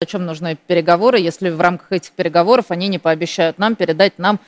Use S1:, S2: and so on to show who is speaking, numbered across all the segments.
S1: Зачем нужны переговоры, если в рамках этих переговоров они не пообещают нам передать нам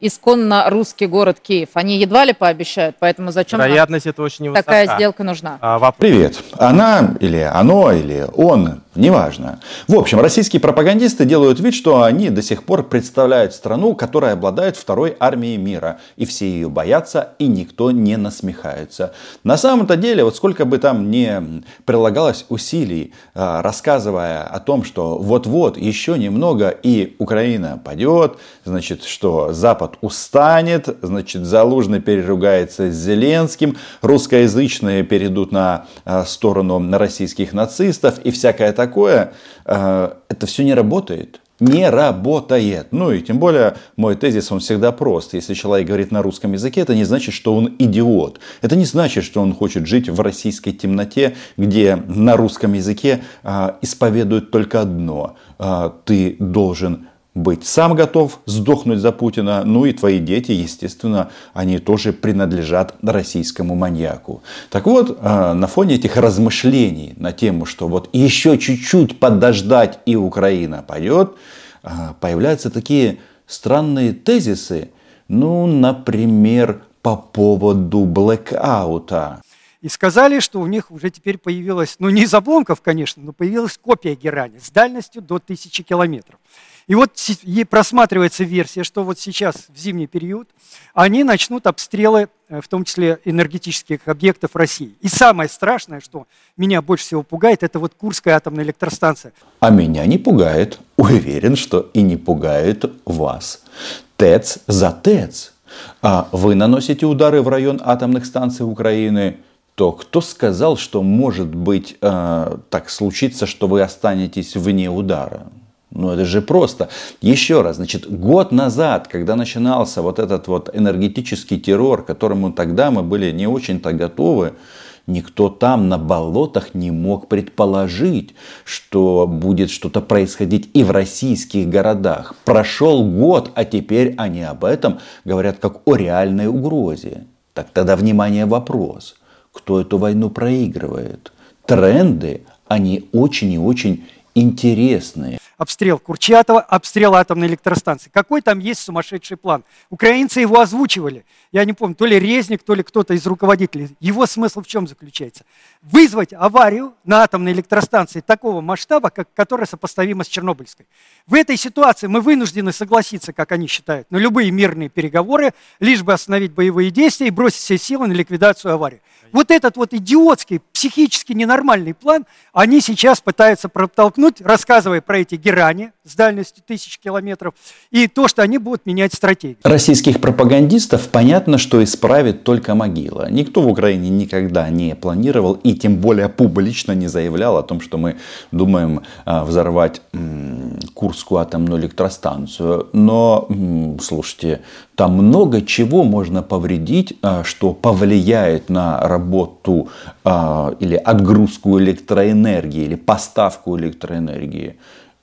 S1: исконно русский город Киев. Они едва ли пообещают, поэтому зачем
S2: Вероятность это очень невысока.
S1: такая сделка нужна?
S3: А, вопрос... Привет. Она или оно, или он, неважно. В общем, российские пропагандисты делают вид, что они до сих пор представляют страну, которая обладает второй армией мира. И все ее боятся, и никто не насмехается. На самом-то деле, вот сколько бы там ни прилагалось усилий, а, рассказывая о том, что вот-вот еще немного, и Украина падет, значит, что Запад устанет, значит, Залужный переругается с Зеленским, русскоязычные перейдут на э, сторону российских нацистов и всякое такое. Э, это все не работает не работает. Ну и тем более мой тезис, он всегда прост. Если человек говорит на русском языке, это не значит, что он идиот. Это не значит, что он хочет жить в российской темноте, где на русском языке а, исповедуют только одно. А, ты должен быть. Сам готов сдохнуть за Путина, ну и твои дети, естественно, они тоже принадлежат российскому маньяку. Так вот, а, на фоне этих размышлений на тему, что вот еще чуть-чуть подождать и Украина пойдет, а, появляются такие странные тезисы, ну, например, по поводу блэкаута.
S4: И сказали, что у них уже теперь появилась, ну не из обломков, конечно, но появилась копия Герани с дальностью до тысячи километров. И вот просматривается версия, что вот сейчас, в зимний период, они начнут обстрелы, э, в том числе энергетических объектов России. И самое страшное, что меня больше всего пугает, это вот Курская атомная электростанция.
S3: А меня не пугает. Уверен, что и не пугает вас. ТЭЦ за ТЭЦ. А вы наносите удары в район атомных станций Украины, то кто сказал, что может быть э, так случится, что вы останетесь вне удара? Ну это же просто. Еще раз, значит, год назад, когда начинался вот этот вот энергетический террор, к которому тогда мы были не очень-то готовы, никто там на болотах не мог предположить, что будет что-то происходить и в российских городах. Прошел год, а теперь они об этом говорят как о реальной угрозе. Так тогда, внимание, вопрос. Кто эту войну проигрывает? Тренды, они очень и очень интересные
S4: обстрел Курчатова, обстрел атомной электростанции. Какой там есть сумасшедший план? Украинцы его озвучивали. Я не помню, то ли Резник, то ли кто-то из руководителей. Его смысл в чем заключается? Вызвать аварию на атомной электростанции такого масштаба, как, которая сопоставима с Чернобыльской. В этой ситуации мы вынуждены согласиться, как они считают, на любые мирные переговоры, лишь бы остановить боевые действия и бросить все силы на ликвидацию аварии. Вот этот вот идиотский, психически ненормальный план они сейчас пытаются протолкнуть, рассказывая про эти герани с дальностью тысяч километров и то, что они будут менять стратегию.
S3: Российских пропагандистов понятно, что исправит только могила. Никто в Украине никогда не планировал и тем более публично не заявлял о том, что мы думаем а, взорвать Курскую атомную электростанцию. Но, слушайте, там много чего можно повредить, а, что повлияет на работу а, или отгрузку электроэнергии, или поставку электроэнергии.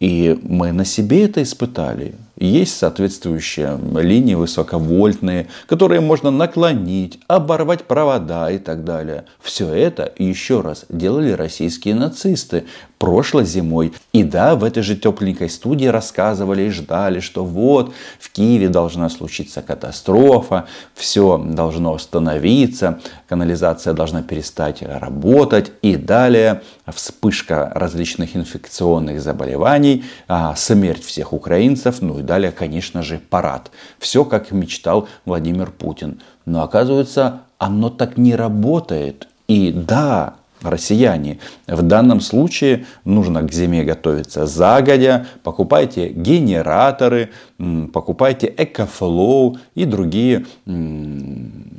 S3: И мы на себе это испытали. Есть соответствующие линии высоковольтные, которые можно наклонить, оборвать провода и так далее. Все это, еще раз, делали российские нацисты прошлой зимой. И да, в этой же тепленькой студии рассказывали и ждали, что вот в Киеве должна случиться катастрофа, все должно остановиться, канализация должна перестать работать и далее вспышка различных инфекционных заболеваний, а, смерть всех украинцев, ну и далее, конечно же, парад. Все, как мечтал Владимир Путин. Но оказывается, оно так не работает. И да, россияне, в данном случае нужно к зиме готовиться загодя, покупайте генераторы, покупайте экофлоу и другие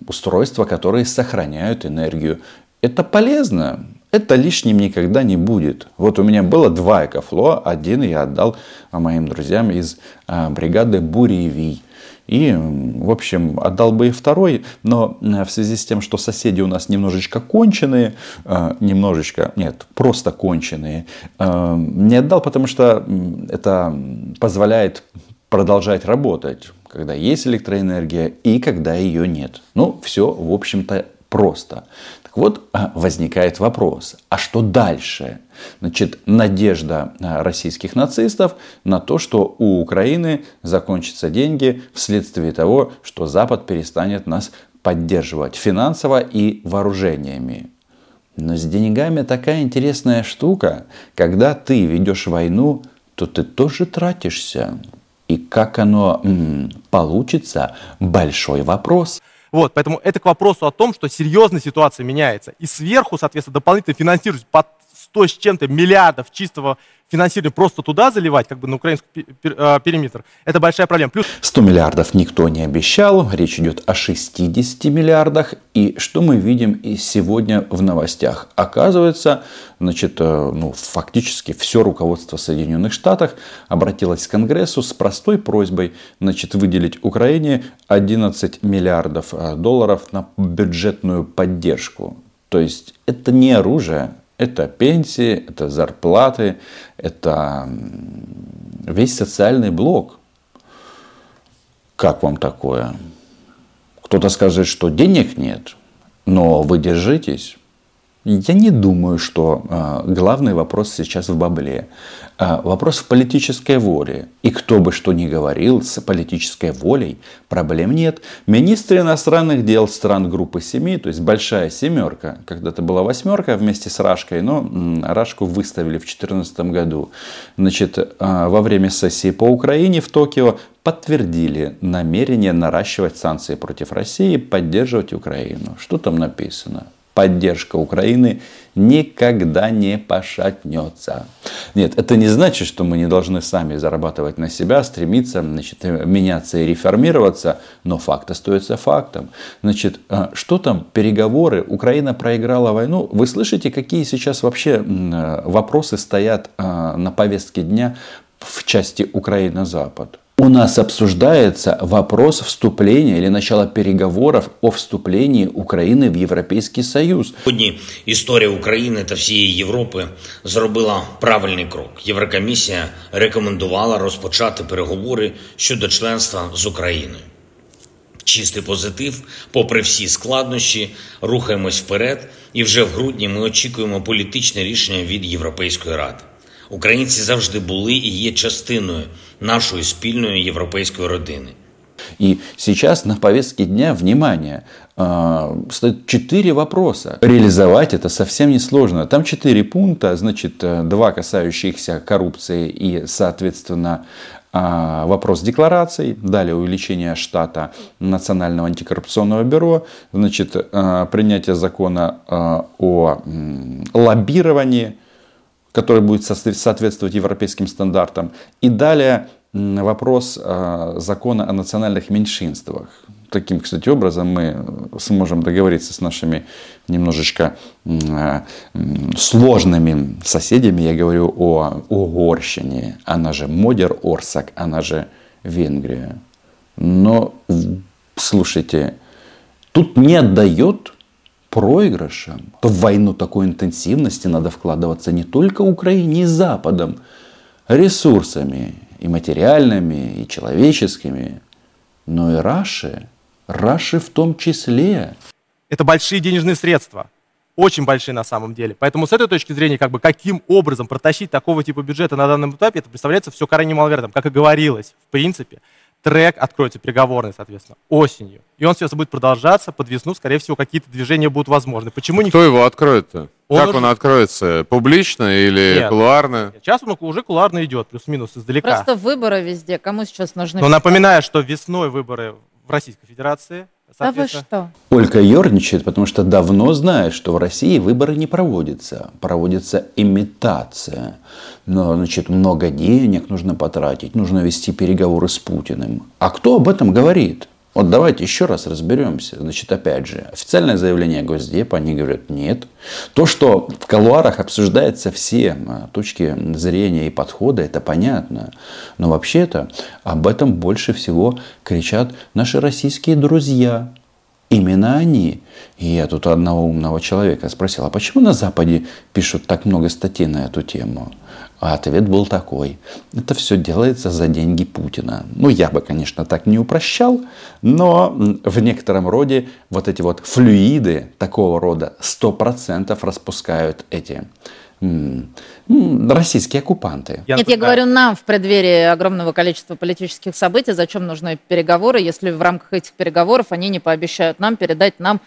S3: устройства, которые сохраняют энергию. Это полезно, это лишним никогда не будет. Вот у меня было два экофло, один я отдал моим друзьям из а, бригады Буревий. И, в общем, отдал бы и второй, но в связи с тем, что соседи у нас немножечко конченые, а, немножечко, нет, просто конченые, а, не отдал, потому что это позволяет продолжать работать, когда есть электроэнергия и когда ее нет. Ну, все, в общем-то, просто вот а, возникает вопрос, а что дальше? Значит, надежда а, российских нацистов на то, что у Украины закончатся деньги вследствие того, что Запад перестанет нас поддерживать финансово и вооружениями. Но с деньгами такая интересная штука. Когда ты ведешь войну, то ты тоже тратишься. И как оно м, получится, большой вопрос.
S2: Вот, поэтому это к вопросу о том, что серьезная ситуация меняется. И сверху, соответственно, дополнительно финансировать под 100 с чем-то миллиардов чистого финансирования просто туда заливать, как бы на украинский э, периметр, это большая проблема. Плюс...
S3: 100 миллиардов никто не обещал, речь идет о 60 миллиардах. И что мы видим и сегодня в новостях? Оказывается, значит, э, ну, фактически все руководство Соединенных Штатов обратилось к Конгрессу с простой просьбой значит, выделить Украине 11 миллиардов э, долларов на бюджетную поддержку. То есть это не оружие, это пенсии, это зарплаты, это весь социальный блок. Как вам такое? Кто-то скажет, что денег нет, но вы держитесь. Я не думаю, что э, главный вопрос сейчас в бабле. Э, вопрос в политической воле. И кто бы что ни говорил, с политической волей проблем нет. Министры иностранных дел стран группы семи, то есть большая семерка, когда-то была восьмерка вместе с Рашкой, но Рашку выставили в 2014 году. Значит, э, во время сессии по Украине в Токио подтвердили намерение наращивать санкции против России и поддерживать Украину. Что там написано? Поддержка Украины никогда не пошатнется. Нет, это не значит, что мы не должны сами зарабатывать на себя, стремиться значит, меняться и реформироваться, но факт остается фактом. Значит, а, что там переговоры? Украина проиграла войну. Вы слышите, какие сейчас вообще вопросы стоят а, на повестке дня в части Украина-Запад? У нас обсуждается вопрос вступления или начала переговоров о вступлении України в Європейський Союз.
S5: Сьогодні історія України та всієї Європи зробила правильний крок. Єврокомісія рекомендувала розпочати переговори щодо членства з Україною. Чистий позитив, попри всі складнощі, рухаємось вперед, і вже в грудні ми очікуємо політичне рішення від Європейської ради. Українці завжди були і є частиною нашої спільної європейської родини.
S3: И сейчас на повестке дня, внимание, стоит четыре вопроса. Реализовать это совсем несложно. Там четыре пункта, значит, э, два касающихся коррупции и, соответственно, вопрос деклараций, далее увеличение штата Национального антикоррупционного бюро, значит, принятие закона о лоббировании, который будет соответствовать европейским стандартам. И далее вопрос а, закона о национальных меньшинствах. Таким, кстати, образом мы сможем договориться с нашими немножечко а, сложными соседями. Я говорю о Угорщине, она же Модер Орсак, она же Венгрия. Но, слушайте, тут не отдает проигрышем, то в войну такой интенсивности надо вкладываться не только Украине и Западом, ресурсами и материальными, и человеческими, но и Раши, Раши в том числе.
S2: Это большие денежные средства, очень большие на самом деле. Поэтому с этой точки зрения, как бы, каким образом протащить такого типа бюджета на данном этапе, это представляется все крайне маловероятным. Как и говорилось, в принципе, трек откроется переговорный, соответственно, осенью. И он сейчас будет продолжаться, под весну, скорее всего, какие-то движения будут возможны. Почему
S6: не... Кто его откроет-то? Он как уже... он откроется? Публично или Нет. кулуарно?
S2: Сейчас он уже кулуарно идет, плюс-минус издалека.
S1: Просто выборы везде. Кому сейчас нужны?
S2: Но напоминаю, что весной выборы в Российской Федерации.
S1: А вы что?
S3: Ольга ерничает, потому что давно знает, что в России выборы не проводятся. Проводится имитация. Но, значит, много денег нужно потратить, нужно вести переговоры с Путиным. А кто об этом говорит? Вот давайте еще раз разберемся. Значит, опять же, официальное заявление Госдепа, они говорят нет. То, что в колуарах обсуждается все а, точки зрения и подхода, это понятно. Но вообще-то об этом больше всего кричат наши российские друзья. Именно они. И я тут одного умного человека спросил, а почему на Западе пишут так много статей на эту тему? А ответ был такой. Это все делается за деньги Путина. Ну, я бы, конечно, так не упрощал, но в некотором роде вот эти вот флюиды такого рода 100% распускают эти российские оккупанты.
S1: Нет, я говорю нам в преддверии огромного количества политических событий, зачем нужны переговоры, если в рамках этих переговоров они не пообещают нам передать нам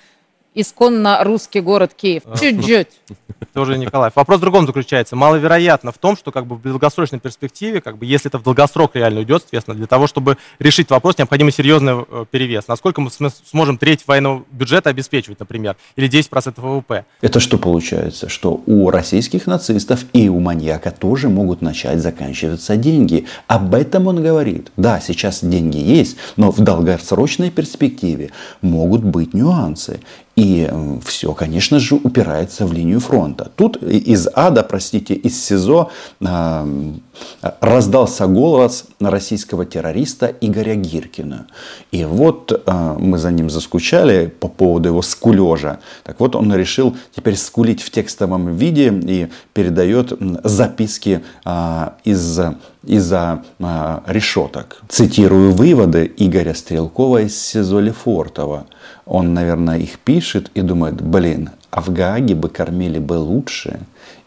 S1: исконно русский город Киев. А. Чуть-чуть.
S2: Тоже Николаев. Вопрос в другом заключается. Маловероятно в том, что как бы в долгосрочной перспективе, как бы, если это в долгосрок реально уйдет, соответственно, для того, чтобы решить вопрос, необходим серьезный э, перевес. Насколько мы сможем треть военного бюджета обеспечивать, например, или 10% ВВП?
S3: Это что получается? Что у российских нацистов и у маньяка тоже могут начать заканчиваться деньги. Об этом он говорит. Да, сейчас деньги есть, но в долгосрочной перспективе могут быть нюансы. И все, конечно же, упирается в линию фронта. Тут из ада, простите, из СИЗО а, раздался голос российского террориста Игоря Гиркина. И вот а, мы за ним заскучали по поводу его скулежа. Так вот, он решил теперь скулить в текстовом виде и передает записки а, из из-за а, решеток. Цитирую выводы Игоря Стрелкова из СИЗО Лефортово. Он, наверное, их пишет и думает, блин, а в Гааге бы кормили бы лучше,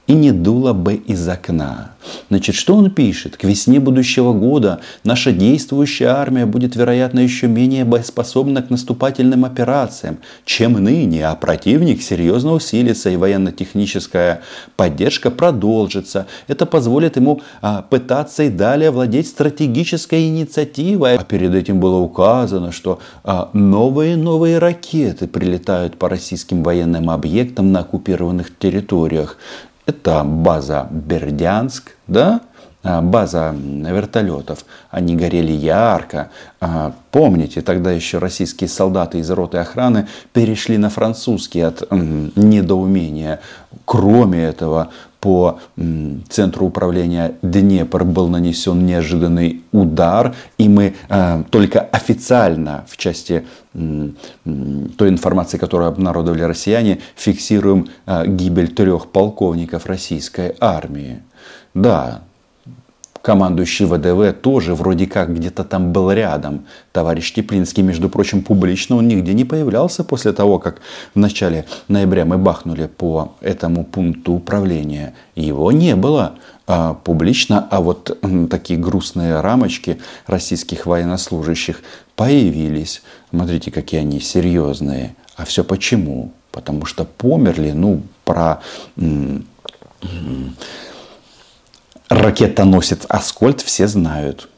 S3: и не дуло бы из окна. Значит, что он пишет? К весне будущего года наша действующая армия будет, вероятно, еще менее боеспособна к наступательным операциям, чем ныне, а противник серьезно усилится и военно-техническая поддержка продолжится. Это позволит ему а, пытаться и далее владеть стратегической инициативой. А перед этим было указано, что а, новые новые ракеты прилетают по российским военным объектам на оккупированных территориях. Это база Бердянск, да? А, база вертолетов, они горели ярко. А, помните, тогда еще российские солдаты из роты охраны перешли на французский от недоумения. Кроме этого, по центру управления Днепр был нанесен неожиданный удар, и мы э, только официально в части той информации, которую обнародовали россияне, фиксируем э, гибель трех полковников российской армии. Да, командующий ВДВ тоже вроде как где-то там был рядом. Товарищ Теплинский, между прочим, публично он нигде не появлялся после того, как в начале ноября мы бахнули по этому пункту управления. Его не было а, публично, а вот такие грустные рамочки российских военнослужащих появились. Смотрите, какие они серьезные. А все почему? Потому что померли, ну, про... М, м, ракетоносец Аскольд все знают.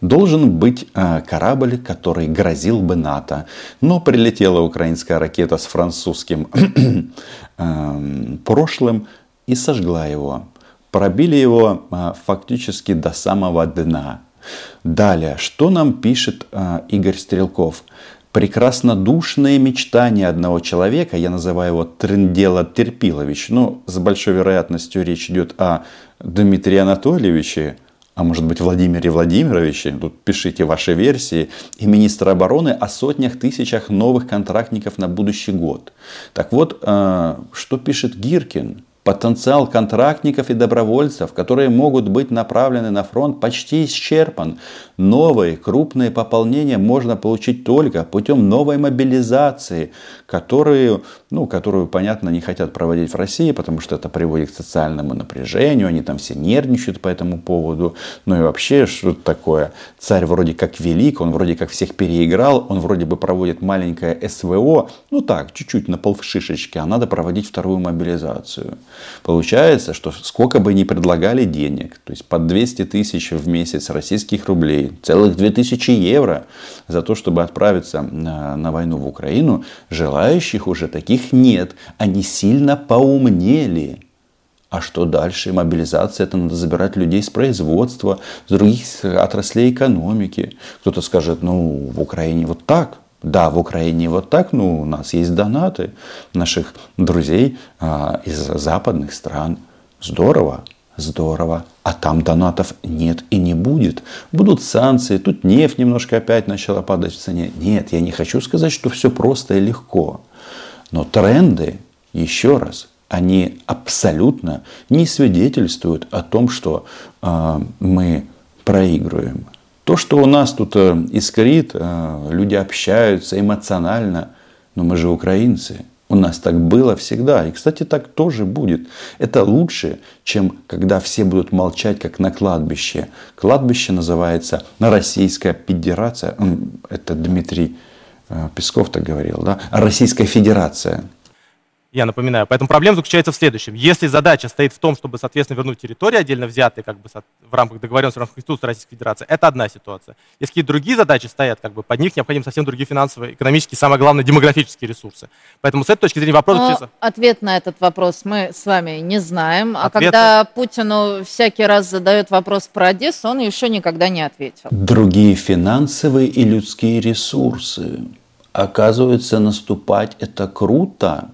S3: Должен быть э, корабль, который грозил бы НАТО. Но прилетела украинская ракета с французским э, прошлым и сожгла его. Пробили его э, фактически до самого дна. Далее, что нам пишет Игорь Стрелков? прекраснодушные мечтания одного человека, я называю его Трендела Терпилович, ну, с большой вероятностью речь идет о Дмитрия Анатольевиче, а может быть Владимире Владимировиче, тут пишите ваши версии, и министра обороны о сотнях тысячах новых контрактников на будущий год. Так вот, э, что пишет Гиркин? Потенциал контрактников и добровольцев, которые могут быть направлены на фронт, почти исчерпан. Новые крупные пополнения можно получить только путем новой мобилизации, которую, ну, которую, понятно, не хотят проводить в России, потому что это приводит к социальному напряжению, они там все нервничают по этому поводу. Ну и вообще, что такое? Царь вроде как велик, он вроде как всех переиграл, он вроде бы проводит маленькое СВО, ну так, чуть-чуть на полшишечки, а надо проводить вторую мобилизацию. Получается, что сколько бы ни предлагали денег, то есть под 200 тысяч в месяц российских рублей, целых 2000 евро за то, чтобы отправиться на, на войну в Украину, желающих уже таких нет. Они сильно поумнели. А что дальше? Мобилизация, это надо забирать людей с производства, с других отраслей экономики. Кто-то скажет, ну, в Украине вот так, да, в Украине вот так, ну, у нас есть донаты наших друзей а, из западных стран. Здорово, здорово. А там донатов нет и не будет. Будут санкции, тут нефть немножко опять начала падать в цене. Нет, я не хочу сказать, что все просто и легко. Но тренды, еще раз, они абсолютно не свидетельствуют о том, что э, мы проигрываем. То, что у нас тут э, искрит, э, люди общаются эмоционально, но мы же украинцы. У нас так было всегда. И, кстати, так тоже будет. Это лучше, чем когда все будут молчать, как на кладбище. Кладбище называется Российская Федерация. Это Дмитрий э, Песков так говорил, да? Российская Федерация
S2: я напоминаю. Поэтому проблема заключается в следующем. Если задача стоит в том, чтобы, соответственно, вернуть территории отдельно взятые как бы, в рамках договоренности, в рамках Конституции Российской Федерации, это одна ситуация. Если какие-то другие задачи стоят, как бы, под них необходимы совсем другие финансовые, экономические, самое главное, демографические ресурсы. Поэтому с этой точки зрения вопрос... Но
S1: заключается... Ответ на этот вопрос мы с вами не знаем. А ответ... когда Путину всякий раз задают вопрос про Одессу, он еще никогда не ответил.
S3: Другие финансовые и людские ресурсы. Оказывается, наступать это круто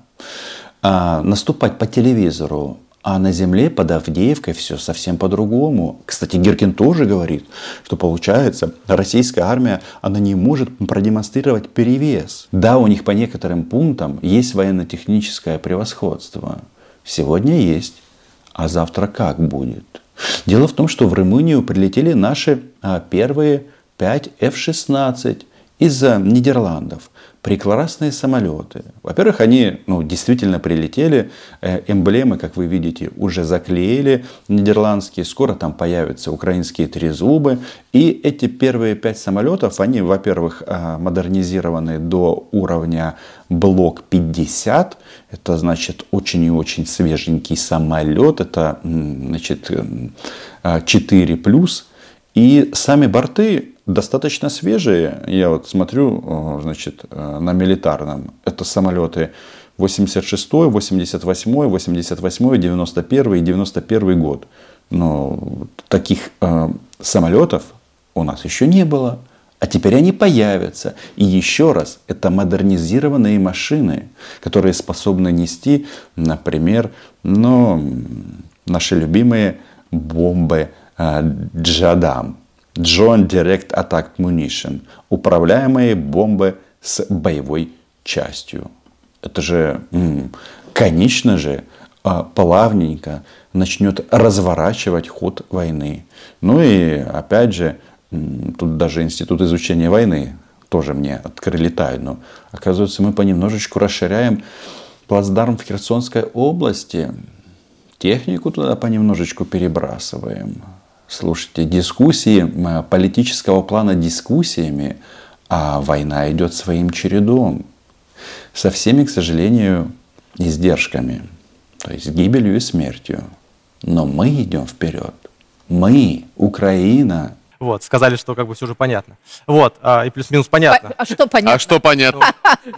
S3: а, наступать по телевизору, а на земле под Авдеевкой все совсем по-другому. Кстати, Гиркин тоже говорит, что получается, российская армия, она не может продемонстрировать перевес. Да, у них по некоторым пунктам есть военно-техническое превосходство. Сегодня есть, а завтра как будет? Дело в том, что в Румынию прилетели наши а, первые 5 F-16 из Нидерландов. Прекрасные самолеты. Во-первых, они ну, действительно прилетели, э, эмблемы, как вы видите, уже заклеили нидерландские, скоро там появятся украинские трезубы. И эти первые пять самолетов, они, во-первых, э, модернизированы до уровня блок 50, это значит очень и очень свеженький самолет, это значит 4 э, плюс, и сами борты достаточно свежие. Я вот смотрю, значит, э, на милитарном. Это самолеты 86, 88, 88, 91 и 91 год. Но таких э, самолетов у нас еще не было. А теперь они появятся. И еще раз, это модернизированные машины, которые способны нести, например, ну, наши любимые бомбы э, Джадам. Joint Direct Attack Munition, управляемые бомбы с боевой частью. Это же, конечно же, а, плавненько начнет разворачивать ход войны. Ну и опять же, тут даже Институт изучения войны тоже мне открыли тайну. Оказывается, мы понемножечку расширяем плацдарм в Херсонской области. Технику туда понемножечку перебрасываем. Слушайте, дискуссии политического плана дискуссиями, а война идет своим чередом. Со всеми, к сожалению, издержками. То есть гибелью и смертью. Но мы идем вперед. Мы, Украина.
S2: Вот, сказали, что как бы все же понятно. Вот, а, и плюс-минус понятно.
S1: А, что понятно?
S6: А что понятно?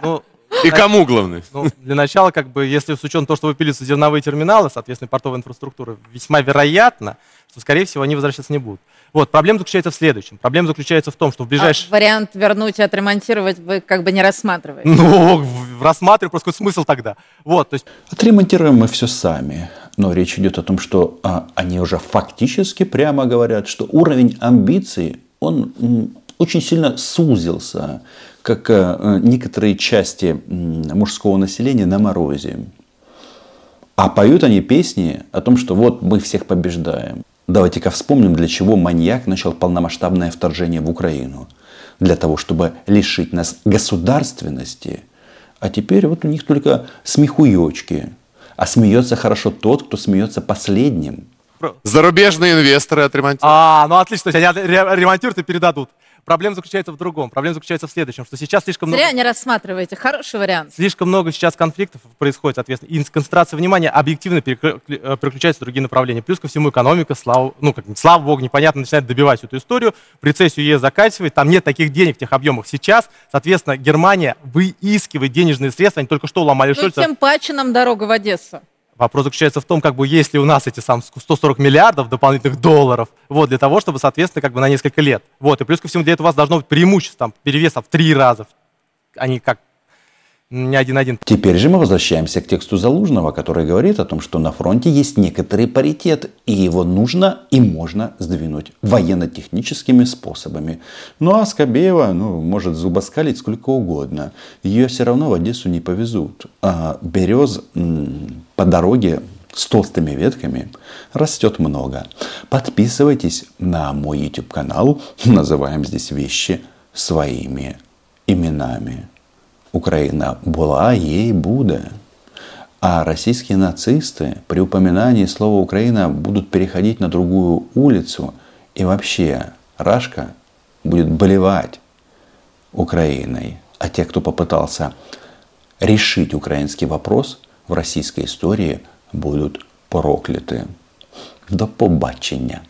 S6: Ну, ну и кому главное?
S2: Ну, для начала, как бы, если с учетом того, что выпилятся зерновые терминалы, соответственно, портовая инфраструктура, весьма вероятно, скорее всего, они возвращаться не будут. Вот, проблема заключается в следующем. Проблема заключается в том, что в ближайшее...
S1: А вариант вернуть и отремонтировать вы как бы не рассматриваете?
S2: Ну, рассматриваю, просто какой смысл тогда? Вот, то есть...
S3: Отремонтируем мы все сами. Но речь идет о том, что а, они уже фактически прямо говорят, что уровень амбиций, он м, очень сильно сузился, как а, некоторые части м, мужского населения на морозе. А поют они песни о том, что вот мы всех побеждаем. Давайте-ка вспомним, для чего маньяк начал полномасштабное вторжение в Украину. Для того, чтобы лишить нас государственности. А теперь вот у них только смехуёчки. А смеется хорошо тот, кто смеется последним.
S6: Зарубежные инвесторы отремонтируют.
S2: А, ну отлично, то есть они ремонтируют и передадут. Проблема заключается в другом. Проблема заключается в следующем, что сейчас слишком
S1: Зря
S2: много...
S1: не рассматриваете. Хороший вариант.
S2: Слишком много сейчас конфликтов происходит, соответственно, и концентрация внимания объективно э, переключается в другие направления. Плюс ко всему экономика, слава, ну, как, слава богу, непонятно, начинает добивать эту историю. В рецессию ЕС заканчивает, там нет таких денег в тех объемах сейчас. Соответственно, Германия выискивает денежные средства, они только что ломали
S1: ну,
S2: Шольца.
S1: тем паче нам дорога в Одессу.
S2: Вопрос заключается в том, как бы, есть ли у нас эти сам 140 миллиардов дополнительных долларов, вот, для того, чтобы, соответственно, как бы на несколько лет. Вот, и плюс ко всему для этого у вас должно быть преимущество, там, перевеса в три раза, а не как не один-один.
S3: Теперь же мы возвращаемся к тексту Залужного, который говорит о том, что на фронте есть некоторый паритет, и его нужно и можно сдвинуть военно-техническими способами. Ну а Скобеева ну, может зубоскалить сколько угодно. Ее все равно в Одессу не повезут. А берез по дороге с толстыми ветками растет много. Подписывайтесь на мой YouTube канал. Называем здесь вещи своими именами. Украина была, ей буде. А российские нацисты при упоминании слова Украина будут переходить на другую улицу. И вообще, Рашка будет болевать Украиной. А те, кто попытался решить украинский вопрос в российской истории, будут прокляты. До побачення!